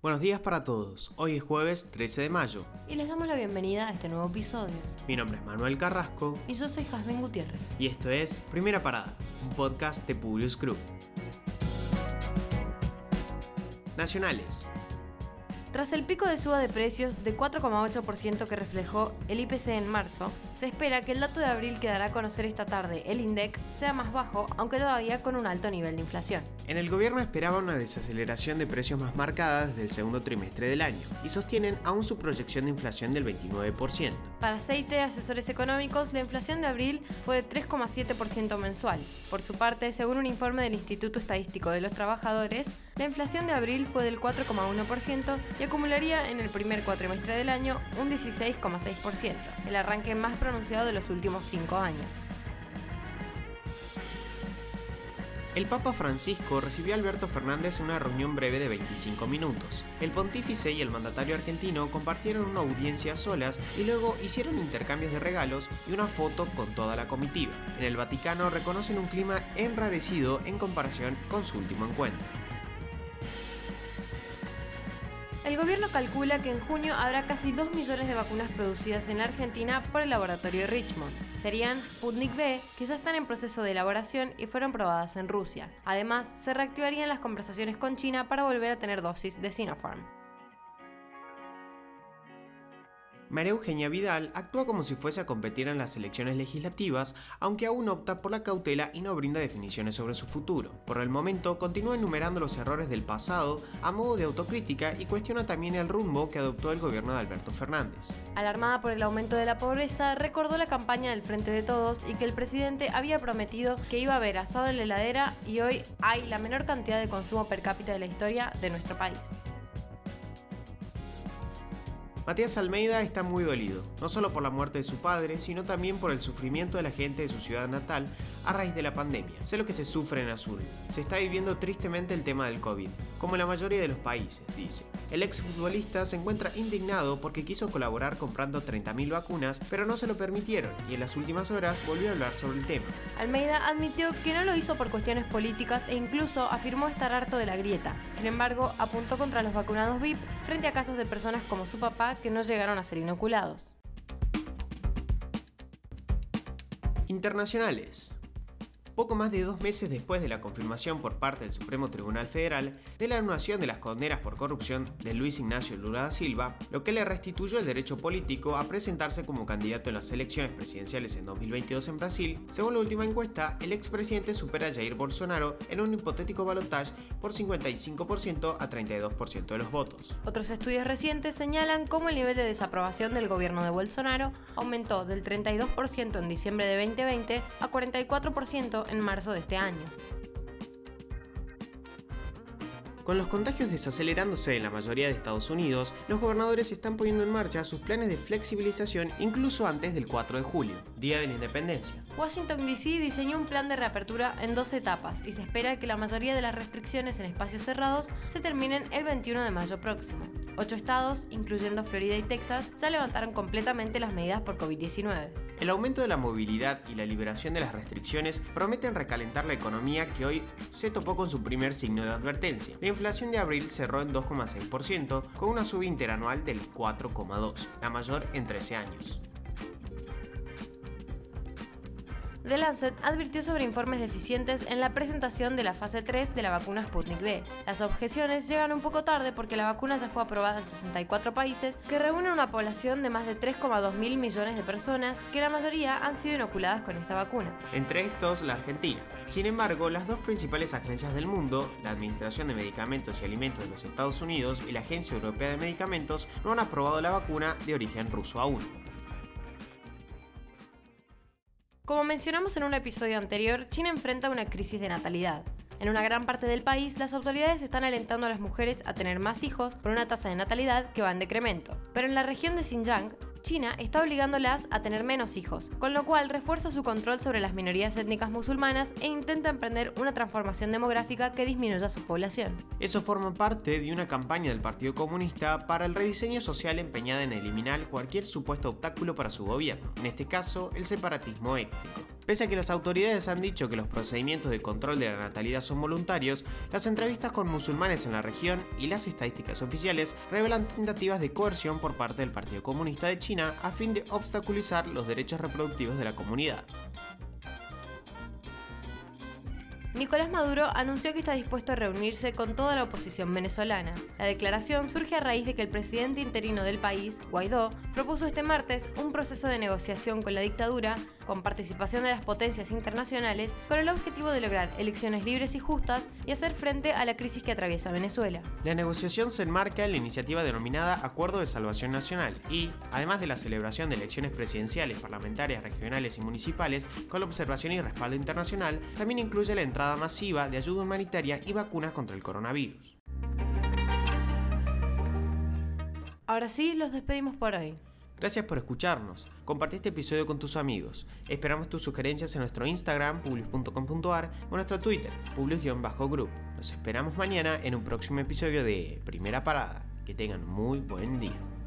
Buenos días para todos, hoy es jueves 13 de mayo. Y les damos la bienvenida a este nuevo episodio. Mi nombre es Manuel Carrasco. Y yo soy Jazmín Gutiérrez. Y esto es Primera Parada, un podcast de Publius Group. Nacionales. Tras el pico de suba de precios de 4,8% que reflejó el IPC en marzo, se espera que el dato de abril que dará a conocer esta tarde el INDEC sea más bajo, aunque todavía con un alto nivel de inflación. En el gobierno esperaba una desaceleración de precios más marcada desde el segundo trimestre del año y sostienen aún su proyección de inflación del 29%. Para aceite, asesores económicos, la inflación de abril fue de 3,7% mensual. Por su parte, según un informe del Instituto Estadístico de los Trabajadores, la inflación de abril fue del 4,1% y acumularía en el primer cuatrimestre del año un 16,6%, el arranque más pronunciado de los últimos cinco años. El Papa Francisco recibió a Alberto Fernández en una reunión breve de 25 minutos. El pontífice y el mandatario argentino compartieron una audiencia a solas y luego hicieron intercambios de regalos y una foto con toda la comitiva. En el Vaticano reconocen un clima enrarecido en comparación con su último encuentro. El gobierno calcula que en junio habrá casi 2 millones de vacunas producidas en la Argentina por el laboratorio Richmond. Serían Sputnik V, que ya están en proceso de elaboración y fueron probadas en Rusia. Además, se reactivarían las conversaciones con China para volver a tener dosis de Sinopharm. María Eugenia Vidal actúa como si fuese a competir en las elecciones legislativas, aunque aún opta por la cautela y no brinda definiciones sobre su futuro. Por el momento, continúa enumerando los errores del pasado a modo de autocrítica y cuestiona también el rumbo que adoptó el gobierno de Alberto Fernández. Alarmada por el aumento de la pobreza, recordó la campaña del Frente de Todos y que el presidente había prometido que iba a haber asado en la heladera y hoy hay la menor cantidad de consumo per cápita de la historia de nuestro país. Matías Almeida está muy dolido, no solo por la muerte de su padre, sino también por el sufrimiento de la gente de su ciudad natal a raíz de la pandemia. Sé lo que se sufre en Azul. Se está viviendo tristemente el tema del COVID, como en la mayoría de los países, dice. El exfutbolista se encuentra indignado porque quiso colaborar comprando 30.000 vacunas, pero no se lo permitieron y en las últimas horas volvió a hablar sobre el tema. Almeida admitió que no lo hizo por cuestiones políticas e incluso afirmó estar harto de la grieta. Sin embargo, apuntó contra los vacunados VIP frente a casos de personas como su papá que no llegaron a ser inoculados. Internacionales. Poco más de dos meses después de la confirmación por parte del Supremo Tribunal Federal de la anulación de las condenas por corrupción de Luis Ignacio Lula da Silva, lo que le restituyó el derecho político a presentarse como candidato en las elecciones presidenciales en 2022 en Brasil, según la última encuesta, el expresidente supera a Jair Bolsonaro en un hipotético balotaje por 55% a 32% de los votos. Otros estudios recientes señalan cómo el nivel de desaprobación del gobierno de Bolsonaro aumentó del 32% en diciembre de 2020 a 44% en marzo de este año. Con los contagios desacelerándose en la mayoría de Estados Unidos, los gobernadores están poniendo en marcha sus planes de flexibilización incluso antes del 4 de julio, Día de la Independencia. Washington DC diseñó un plan de reapertura en dos etapas y se espera que la mayoría de las restricciones en espacios cerrados se terminen el 21 de mayo próximo. Ocho estados, incluyendo Florida y Texas, ya levantaron completamente las medidas por COVID-19. El aumento de la movilidad y la liberación de las restricciones prometen recalentar la economía que hoy se topó con su primer signo de advertencia. La inflación de abril cerró en 2,6%, con una suba interanual del 4,2%, la mayor en 13 años. The Lancet advirtió sobre informes deficientes en la presentación de la fase 3 de la vacuna Sputnik V. Las objeciones llegan un poco tarde porque la vacuna ya fue aprobada en 64 países, que reúnen una población de más de 3,2 mil millones de personas, que la mayoría han sido inoculadas con esta vacuna. Entre estos, la Argentina. Sin embargo, las dos principales agencias del mundo, la Administración de Medicamentos y Alimentos de los Estados Unidos y la Agencia Europea de Medicamentos, no han aprobado la vacuna de origen ruso aún. Como mencionamos en un episodio anterior, China enfrenta una crisis de natalidad. En una gran parte del país, las autoridades están alentando a las mujeres a tener más hijos por una tasa de natalidad que va en decremento. Pero en la región de Xinjiang, China está obligándolas a tener menos hijos, con lo cual refuerza su control sobre las minorías étnicas musulmanas e intenta emprender una transformación demográfica que disminuya su población. Eso forma parte de una campaña del Partido Comunista para el rediseño social empeñada en eliminar cualquier supuesto obstáculo para su gobierno, en este caso el separatismo étnico. Pese a que las autoridades han dicho que los procedimientos de control de la natalidad son voluntarios, las entrevistas con musulmanes en la región y las estadísticas oficiales revelan tentativas de coerción por parte del Partido Comunista de China a fin de obstaculizar los derechos reproductivos de la comunidad. Nicolás Maduro anunció que está dispuesto a reunirse con toda la oposición venezolana. La declaración surge a raíz de que el presidente interino del país, Guaidó, propuso este martes un proceso de negociación con la dictadura, con participación de las potencias internacionales, con el objetivo de lograr elecciones libres y justas y hacer frente a la crisis que atraviesa Venezuela. La negociación se enmarca en la iniciativa denominada Acuerdo de Salvación Nacional y, además de la celebración de elecciones presidenciales, parlamentarias, regionales y municipales, con la observación y respaldo internacional, también incluye la entrada masiva de ayuda humanitaria y vacunas contra el coronavirus. Ahora sí, los despedimos por hoy. Gracias por escucharnos. Compartí este episodio con tus amigos. Esperamos tus sugerencias en nuestro Instagram, publius.com.ar o nuestro Twitter, publius-group. Nos esperamos mañana en un próximo episodio de Primera Parada. Que tengan muy buen día.